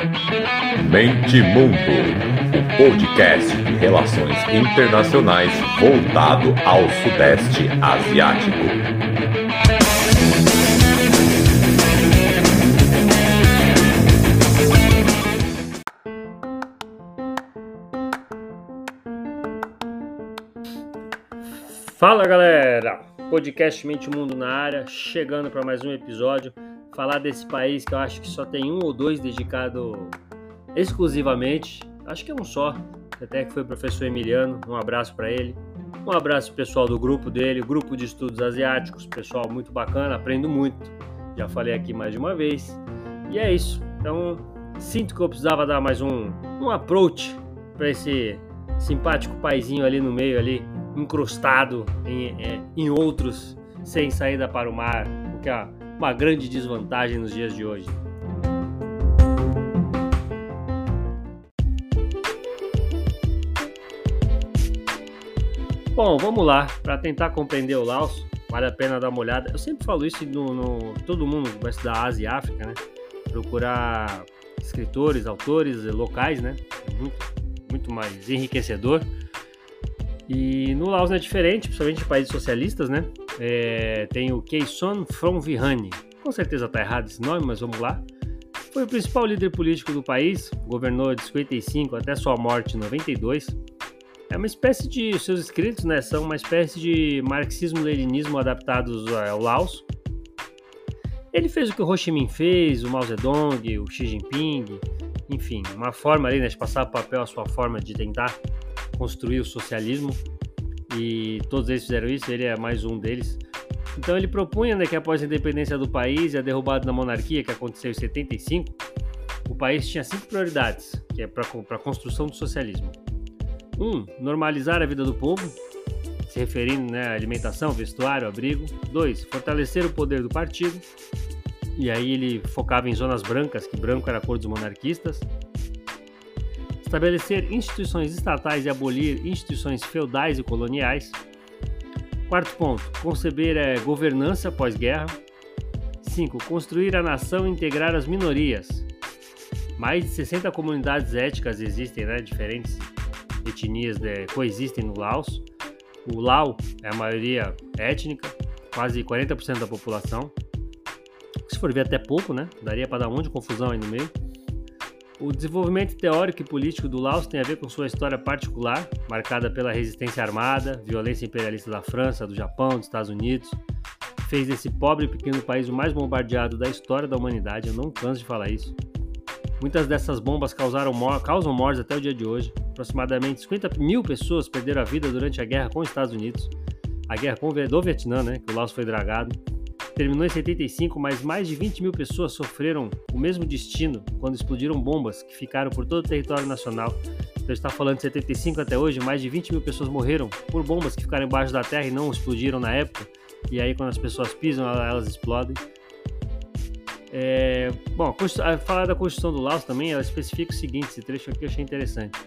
Mente Mundo, o podcast de relações internacionais voltado ao Sudeste Asiático. Fala galera, podcast Mente Mundo na área, chegando para mais um episódio. Falar desse país que eu acho que só tem um ou dois dedicado exclusivamente, acho que é um só, até que foi o professor Emiliano. Um abraço para ele. Um abraço pessoal do grupo dele, grupo de estudos asiáticos, pessoal muito bacana, aprendo muito. Já falei aqui mais de uma vez. E é isso. Então, sinto que eu precisava dar mais um, um approach para esse simpático paizinho ali no meio ali incrustado em, é, em outros sem saída para o mar, o que é uma grande desvantagem nos dias de hoje. Bom, vamos lá, para tentar compreender o Laos, vale a pena dar uma olhada. Eu sempre falo isso no, no todo mundo vai estudar Ásia e África, né? Procurar escritores, autores locais, né? Muito, muito mais enriquecedor. E no Laos não é diferente, principalmente em países socialistas, né? É, tem o Keyson Phomvihani. Com certeza está errado esse nome, mas vamos lá. Foi o principal líder político do país, governou de 55 até sua morte em 92. É uma espécie de. Seus escritos né, são uma espécie de marxismo-leninismo adaptados ao Laos. Ele fez o que o Ho Chi Minh fez, o Mao Zedong, o Xi Jinping, enfim, uma forma ali né, de passar o papel, a sua forma de tentar construir o socialismo e todos eles fizeram isso, ele é mais um deles. Então ele propunha né, que após a independência do país e a derrubada da monarquia, que aconteceu em 75, o país tinha cinco prioridades, que é para a construção do socialismo. Um, normalizar a vida do povo, se referindo né, à alimentação, vestuário, abrigo. Dois, fortalecer o poder do partido. E aí ele focava em zonas brancas, que branco era a cor dos monarquistas estabelecer instituições estatais e abolir instituições feudais e coloniais. Quarto ponto, conceber eh, governança pós-guerra. 5. Construir a nação e integrar as minorias. Mais de 60 comunidades étnicas existem, né? diferentes etnias de, coexistem no Laos. O Lao é a maioria étnica, quase 40% da população. Se for ver até pouco, né? Daria para dar um monte de confusão aí no meio. O desenvolvimento teórico e político do Laos tem a ver com sua história particular, marcada pela resistência armada, violência imperialista da França, do Japão, dos Estados Unidos. Fez desse pobre e pequeno país o mais bombardeado da história da humanidade, eu não canso de falar isso. Muitas dessas bombas causaram causam mortes até o dia de hoje. Aproximadamente 50 mil pessoas perderam a vida durante a guerra com os Estados Unidos, a guerra do Vietnã, né, que o Laos foi dragado terminou em 75, mas mais de 20 mil pessoas sofreram o mesmo destino quando explodiram bombas que ficaram por todo o território nacional. Então está falando de 75 até hoje, mais de 20 mil pessoas morreram por bombas que ficaram embaixo da terra e não explodiram na época. E aí quando as pessoas pisam, elas explodem. É, bom, falar da Constituição do Laos também, ela especifica o seguinte, esse trecho aqui eu achei interessante.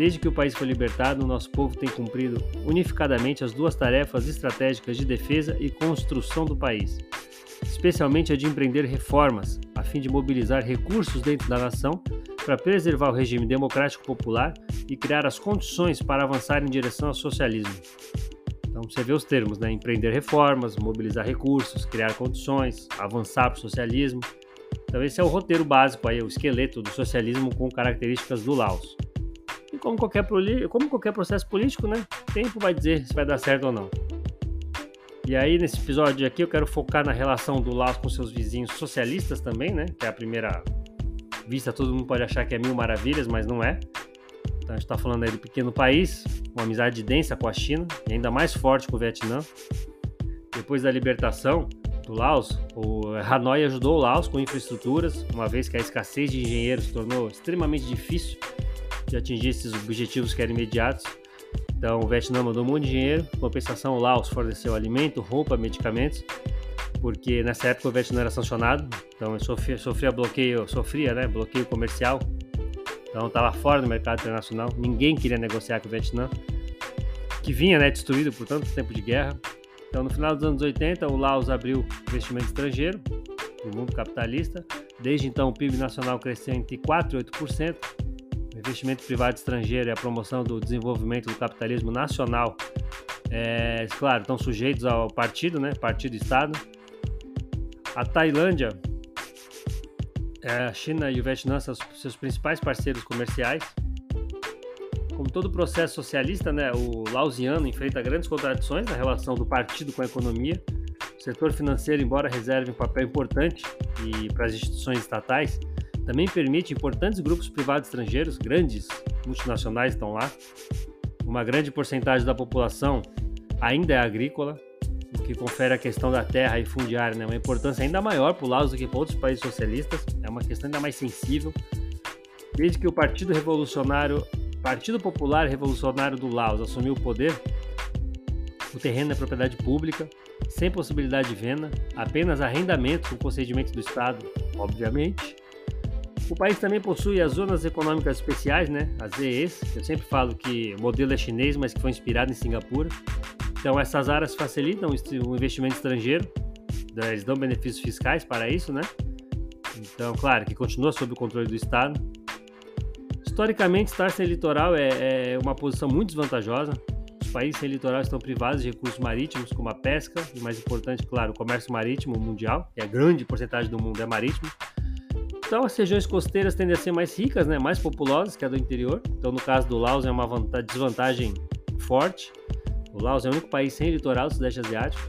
Desde que o país foi libertado, o nosso povo tem cumprido unificadamente as duas tarefas estratégicas de defesa e construção do país, especialmente a de empreender reformas, a fim de mobilizar recursos dentro da nação para preservar o regime democrático popular e criar as condições para avançar em direção ao socialismo. Então você vê os termos, né? Empreender reformas, mobilizar recursos, criar condições, avançar para o socialismo. Então esse é o roteiro básico aí, o esqueleto do socialismo com características do Laos como qualquer, como qualquer processo político, né? Tempo vai dizer se vai dar certo ou não. E aí, nesse episódio aqui, eu quero focar na relação do Laos com seus vizinhos socialistas também, né? Que é a primeira vista, todo mundo pode achar que é mil maravilhas, mas não é. Então, a gente está falando aí do pequeno país, uma amizade densa com a China, e ainda mais forte com o Vietnã. Depois da libertação do Laos, o Hanoi ajudou o Laos com infraestruturas, uma vez que a escassez de engenheiros tornou extremamente difícil de atingir esses objetivos que eram imediatos. Então, o Vietnã mandou de dinheiro, compensação, o Laos forneceu alimento, roupa, medicamentos, porque nessa época o Vietnã era sancionado, então sofria, sofria bloqueio, sofria, né, bloqueio comercial, então estava fora do mercado internacional, ninguém queria negociar com o Vietnã, que vinha, né, destruído por tanto tempo de guerra. Então, no final dos anos 80, o Laos abriu investimento estrangeiro no mundo capitalista, Desde então, o PIB nacional cresceu entre 4% e 8%. Investimento privado estrangeiro e a promoção do desenvolvimento do capitalismo nacional, é, claro, estão sujeitos ao partido, né? Partido Estado. A Tailândia, é, a China e o Vietnã são seus principais parceiros comerciais. Como todo processo socialista, né, o lausiano enfrenta grandes contradições na relação do partido com a economia o setor financeiro, embora reserve um papel importante para as instituições estatais, também permite importantes grupos privados estrangeiros, grandes multinacionais estão lá. Uma grande porcentagem da população ainda é agrícola, o que confere a questão da terra e fundiária né, uma importância ainda maior para o Laos do que para outros países socialistas. É uma questão ainda mais sensível. Desde que o Partido Revolucionário, Partido Popular Revolucionário do Laos assumiu o poder, o terreno é propriedade pública sem possibilidade de venda, apenas arrendamento com procedimento do Estado, obviamente. O país também possui as zonas econômicas especiais, né, as ZEs, eu sempre falo que o modelo é chinês, mas que foi inspirado em Singapura. Então essas áreas facilitam o investimento estrangeiro, né, eles dão benefícios fiscais para isso, né? Então, claro, que continua sob o controle do Estado. Historicamente, estar sem litoral é, é uma posição muito desvantajosa, países sem litoral estão privados de recursos marítimos, como a pesca, e mais importante, claro, o comércio marítimo mundial, que é grande porcentagem do mundo é marítimo. Então, as regiões costeiras tendem a ser mais ricas, né, mais populosas que a do interior. Então, no caso do Laos, é uma desvantagem forte. O Laos é o único país sem litoral do Sudeste Asiático.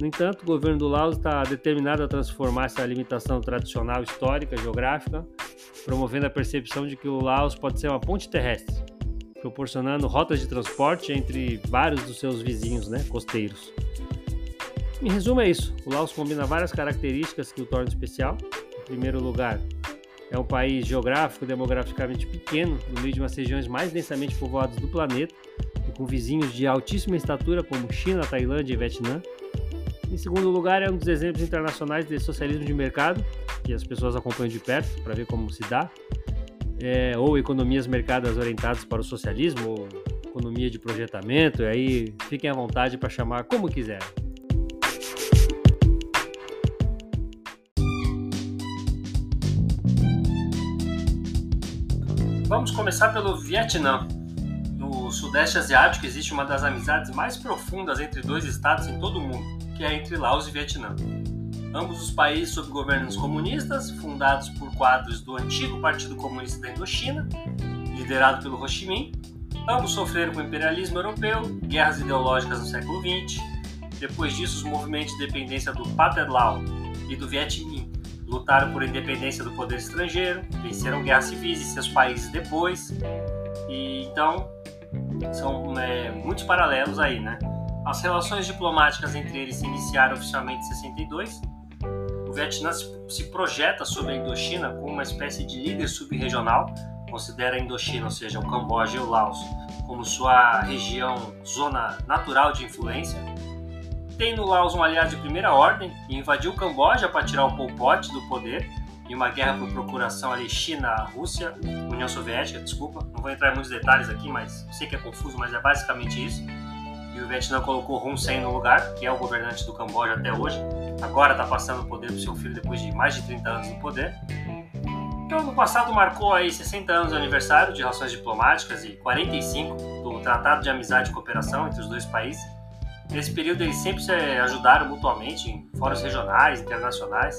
No entanto, o governo do Laos está determinado a transformar essa limitação tradicional histórica, geográfica, promovendo a percepção de que o Laos pode ser uma ponte terrestre proporcionando rotas de transporte entre vários dos seus vizinhos né, costeiros. Em resumo, é isso. O Laos combina várias características que o tornam especial. Primeiro lugar, é um país geográfico demograficamente pequeno, no meio de umas regiões mais densamente povoadas do planeta, e com vizinhos de altíssima estatura como China, Tailândia e Vietnã. Em segundo lugar, é um dos exemplos internacionais de socialismo de mercado, que as pessoas acompanham de perto para ver como se dá é, ou economias mercadas orientadas para o socialismo, ou economia de projetamento, e aí fiquem à vontade para chamar como quiser. Vamos começar pelo Vietnã. No Sudeste Asiático existe uma das amizades mais profundas entre dois estados em todo o mundo, que é entre Laos e Vietnã. Ambos os países sob governos comunistas, fundados por quadros do antigo Partido Comunista da Indochina, liderado pelo Ho Chi Minh. Ambos sofreram com o imperialismo europeu, guerras ideológicas no século XX. Depois disso, os movimentos de independência do Pathet Lao e do Viet Minh lutaram por independência do poder estrangeiro, venceram guerras civis em seus países depois. E então são é, muitos paralelos aí, né? As relações diplomáticas entre eles se iniciaram oficialmente em 62 Vietnã se projeta sobre a Indochina como uma espécie de líder subregional, considera a Indochina, ou seja, o Camboja e o Laos, como sua região, zona natural de influência. Tem no Laos um aliado de primeira ordem e invadiu o Camboja para tirar o Pol Pot do poder em uma guerra por procuração ali China-Rússia, União Soviética, desculpa, não vou entrar em muitos detalhes aqui, mas sei que é confuso, mas é basicamente isso. E o Vietnã colocou Hun Sen no lugar, que é o governante do Camboja até hoje agora está passando o poder para o seu filho depois de mais de 30 anos no poder. Então, no passado marcou aí 60 anos de aniversário de relações diplomáticas e 45 do Tratado de Amizade e Cooperação entre os dois países. Nesse período, eles sempre se ajudaram mutuamente em fóruns regionais, internacionais.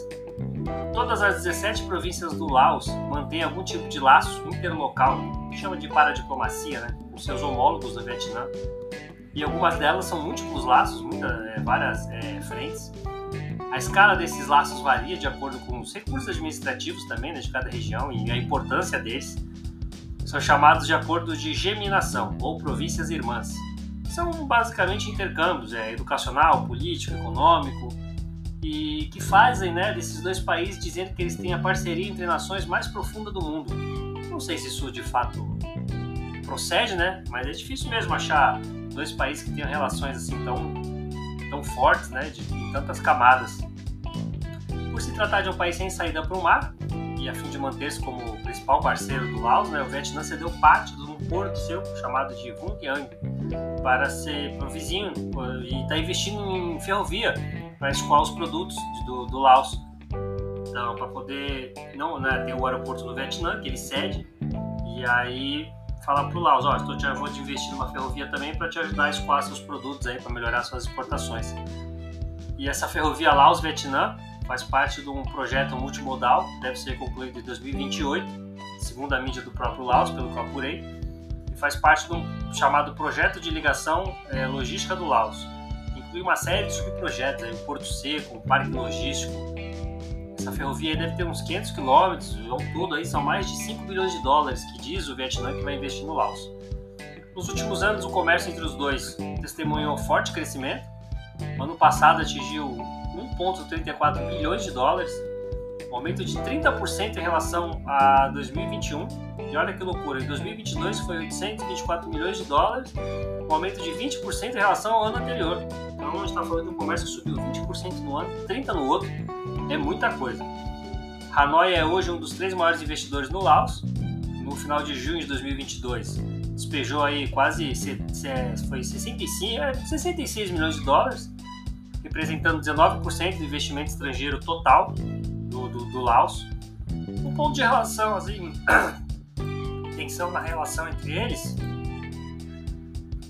Todas as 17 províncias do Laos mantêm algum tipo de laço interlocal, que chama de paradiplomacia, né, com seus homólogos do Vietnã. E algumas delas são múltiplos laços, muitas, é, várias é, frentes. A escala desses laços varia de acordo com os recursos administrativos também né, de cada região e a importância deles. São chamados de acordos de geminação ou províncias irmãs. São basicamente intercâmbios é, educacional, político, econômico e que fazem né, desses dois países dizendo que eles têm a parceria entre nações mais profunda do mundo. Não sei se isso de fato procede, né? Mas é difícil mesmo achar dois países que tenham relações assim tão tão fortes, né, de, de tantas camadas. Por se tratar de um país sem saída para o mar, e a fim de manter-se como principal parceiro do Laos, né, o Vietnã cedeu parte de um porto seu, chamado de Vung Yang, para ser pro vizinho e está investindo em ferrovia para escoar os produtos do, do Laos. Então, para poder. Não, né, tem o aeroporto no Vietnã, que ele cede, e aí falar para o Laos: Ó, estou te, vou te investir numa ferrovia também para te ajudar a escoar seus produtos aí, para melhorar suas exportações. E essa ferrovia Laos-Vietnã faz parte de um projeto multimodal, deve ser concluído em 2028, segundo a mídia do próprio Laos, pelo que eu apurei, e faz parte de um chamado Projeto de Ligação é, Logística do Laos. Inclui uma série de subprojetos, o Porto Seco, o Parque Logístico. Essa ferrovia deve ter uns 500 quilômetros, ao todo aí são mais de 5 bilhões de dólares que diz o Vietnã que vai investir no Laos. Nos últimos anos, o comércio entre os dois testemunhou forte crescimento. O ano passado atingiu 1,34 bilhões de dólares, um aumento de 30% em relação a 2021. E olha que loucura, em 2022 foi 824 milhões de dólares, um aumento de 20% em relação ao ano anterior. Então a gente está falando de um comércio que subiu 20% no ano, 30% no outro, é muita coisa. Hanoi é hoje um dos três maiores investidores no Laos. No final de junho de 2022, despejou aí quase foi 65, 66 milhões de dólares representando 19% do investimento estrangeiro total do, do, do Laos. Um ponto de relação, assim, tensão na relação entre eles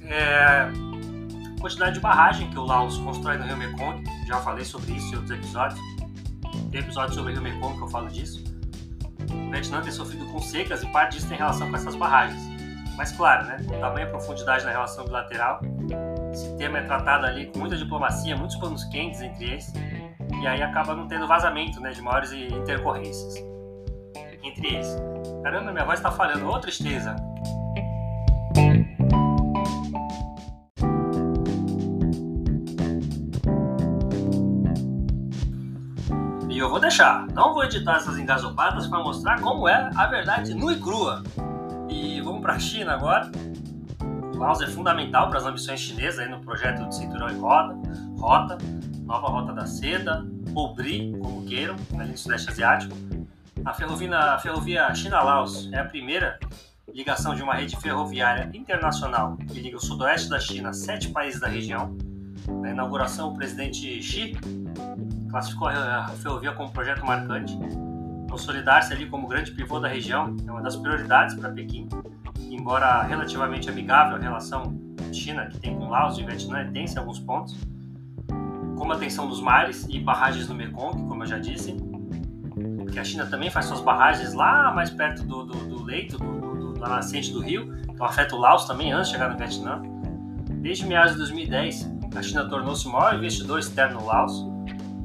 é a quantidade de barragem que o Laos constrói no Rio Mekong. Já falei sobre isso em outros episódios. Tem episódio sobre o Rio Mekong que eu falo disso. O Vietnã tem sofrido com secas e parte disso tem relação com essas barragens. Mas claro, né, o tamanho e profundidade da relação bilateral esse tema é tratado ali com muita diplomacia, muitos panos quentes entre eles, e aí acaba não tendo vazamento né, de maiores intercorrências entre eles. Caramba, minha voz está falhando, ô tristeza! E eu vou deixar, não vou editar essas engasopadas para mostrar como é a verdade nua e crua. E vamos para a China agora. Laos é fundamental para as ambições chinesas aí no projeto de cinturão e roda, rota, nova rota da seda, ou BRI, como queiram, ali no Sudeste Asiático. A ferrovia, a ferrovia China-Laos é a primeira ligação de uma rede ferroviária internacional que liga o sudoeste da China a sete países da região. Na inauguração, o presidente Xi classificou a ferrovia como projeto marcante. Consolidar-se ali como grande pivô da região é uma das prioridades para Pequim embora relativamente amigável a relação China que tem com Laos e Vietnã, tem-se alguns pontos, como a tensão dos mares e barragens no Mekong, como eu já disse, que a China também faz suas barragens lá mais perto do, do, do leito, do, do, da nascente do rio, então afeta o Laos também antes de chegar no Vietnã. Desde meados de 2010, a China tornou-se o maior investidor externo no Laos,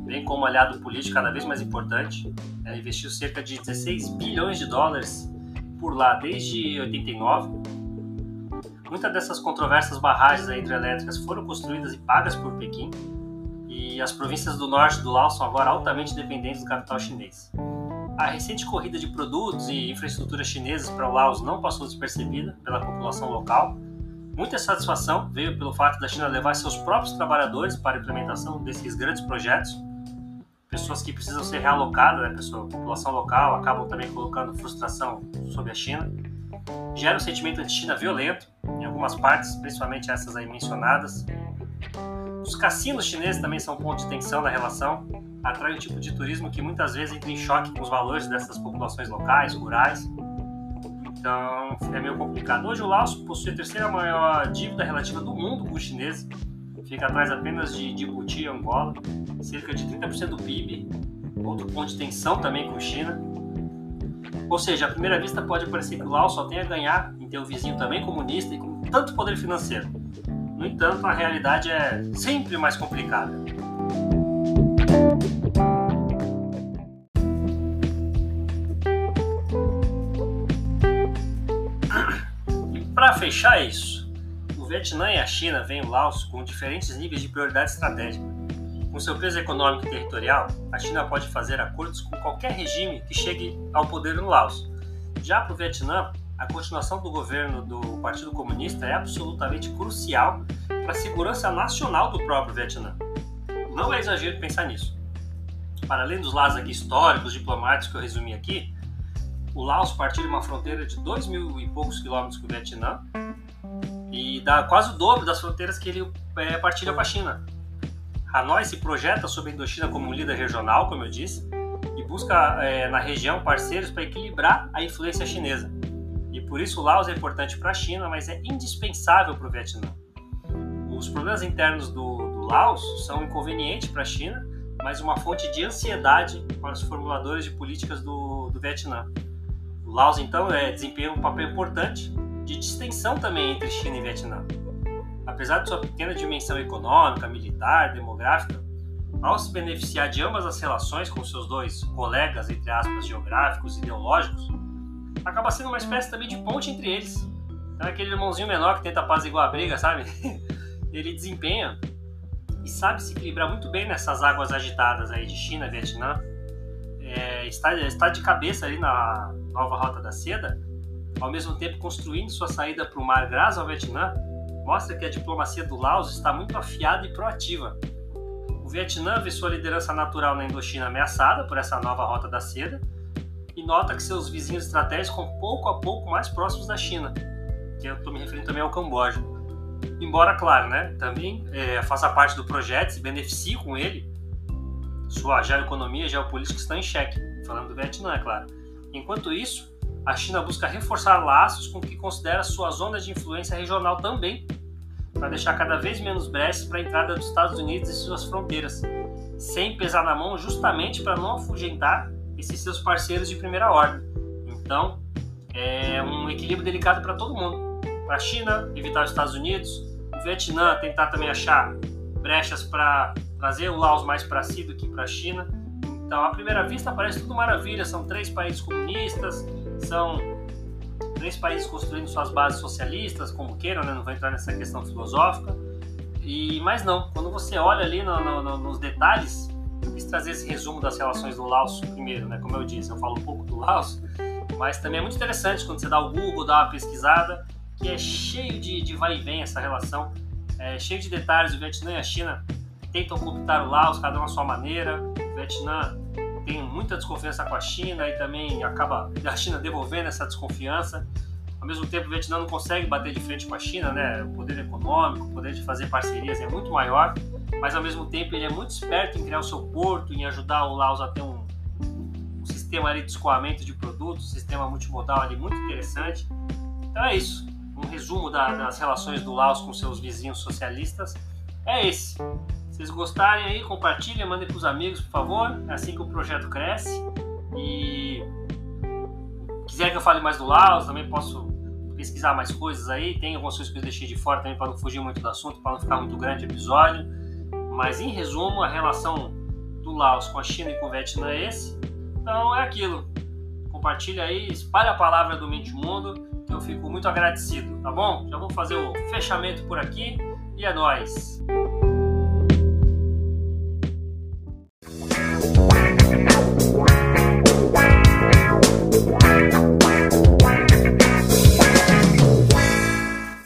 bem como aliado político cada vez mais importante. Ela investiu cerca de 16 bilhões de dólares por lá desde 89. Muitas dessas controversas barragens hidrelétricas foram construídas e pagas por Pequim, e as províncias do norte do Laos são agora altamente dependentes do capital chinês. A recente corrida de produtos e infraestruturas chinesas para o Laos não passou despercebida pela população local. Muita satisfação veio pelo fato da China levar seus próprios trabalhadores para a implementação desses grandes projetos, pessoas que precisam ser realocadas, né, pessoa, população local, acabam também colocando frustração sobre a China. Gera um sentimento anti-China violento em algumas partes, principalmente essas aí mencionadas. Os cassinos chineses também são um ponto de tensão na relação, atrai um tipo de turismo que muitas vezes entra em choque com os valores dessas populações locais, rurais. Então é meio complicado. Hoje o Laos possui a terceira maior dívida relativa do mundo com os chineses, fica atrás apenas de Djibouti e Angola, cerca de 30% do PIB, outro ponto de tensão também com China. Ou seja, à primeira vista pode parecer que o Laos só tem a ganhar em ter um vizinho também comunista e com tanto poder financeiro. No entanto, a realidade é sempre mais complicada. E para fechar isso, o Vietnã e a China veem o Laos com diferentes níveis de prioridade estratégica. Com seu peso econômico e territorial, a China pode fazer acordos com qualquer regime que chegue ao poder no Laos. Já para o Vietnã, a continuação do governo do Partido Comunista é absolutamente crucial para a segurança nacional do próprio Vietnã. Não é exagero pensar nisso. Para além dos lados aqui históricos, diplomáticos que eu resumi aqui, o Laos partilha uma fronteira de dois mil e poucos quilômetros com o Vietnã e dá quase o dobro das fronteiras que ele é, partilha com a China. Hanoi se projeta sobre a Indochina como um líder regional, como eu disse, e busca é, na região parceiros para equilibrar a influência chinesa. E por isso Laos é importante para a China, mas é indispensável para o Vietnã. Os problemas internos do, do Laos são inconvenientes para a China, mas uma fonte de ansiedade para os formuladores de políticas do, do Vietnã. O Laos, então, é, desempenha um papel importante de distensão também entre China e Vietnã. Apesar de sua pequena dimensão econômica, militar, demográfica, ao se beneficiar de ambas as relações com seus dois colegas, entre aspas, geográficos e ideológicos, acaba sendo uma espécie também de ponte entre eles. Então, aquele irmãozinho menor que tenta apaziguar a briga, sabe? Ele desempenha e sabe se equilibrar muito bem nessas águas agitadas aí de China, Vietnã. É, está, está de cabeça ali na nova Rota da Seda, ao mesmo tempo construindo sua saída para o mar graças ao Vietnã, mostra que a diplomacia do Laos está muito afiada e proativa. O Vietnã vê sua liderança natural na Indochina ameaçada por essa nova Rota da Seda e nota que seus vizinhos estratégicos estão pouco a pouco mais próximos da China, que eu estou me referindo também ao Camboja. Embora, claro, né, também é, faça parte do projeto, se beneficie com ele, sua geoeconomia e geopolítica estão em xeque, falando do Vietnã, é claro. Enquanto isso, a China busca reforçar laços com o que considera sua zona de influência regional também, para deixar cada vez menos brechas para a entrada dos Estados Unidos e suas fronteiras, sem pesar na mão justamente para não afugentar esses seus parceiros de primeira ordem. Então, é um equilíbrio delicado para todo mundo. Para a China, evitar os Estados Unidos, o Vietnã tentar também achar brechas para trazer o Laos mais para si do que para a China. Então, à primeira vista, parece tudo maravilha. São três países comunistas, são três países construindo suas bases socialistas, como queiram, né? não vou entrar nessa questão filosófica. E, mas não, quando você olha ali no, no, nos detalhes, eu quis trazer esse resumo das relações do Laos primeiro, né? Como eu disse, eu falo um pouco do Laos, mas também é muito interessante quando você dá o Google, dá uma pesquisada, que é cheio de, de vai e vem essa relação, é cheio de detalhes. O Vietnã e a China tentam cooptar o Laos, cada um à sua maneira. O Vietnã tem muita desconfiança com a China e também acaba a China devolvendo essa desconfiança. Ao mesmo tempo, o Vietnã não consegue bater de frente com a China, né? O poder econômico, o poder de fazer parcerias é muito maior mas ao mesmo tempo ele é muito esperto em criar o seu porto, em ajudar o Laos a ter um, um sistema ali de escoamento de produtos, um sistema multimodal ali muito interessante. Então é isso, um resumo da, das relações do Laos com seus vizinhos socialistas é esse. Vocês gostarem aí, compartilhem, mandem para os amigos, por favor. É assim que o projeto cresce. E quiser que eu fale mais do Laos, também posso pesquisar mais coisas aí. Tem algumas coisas que eu deixei de fora também para não fugir muito do assunto, para não ficar muito grande o episódio. Mas em resumo, a relação do Laos com a China e com o Vietnã é esse. Então é aquilo. Compartilha aí, espalha a palavra do Mente Mundo, que eu fico muito agradecido, tá bom? Já vou fazer o fechamento por aqui e é nóis!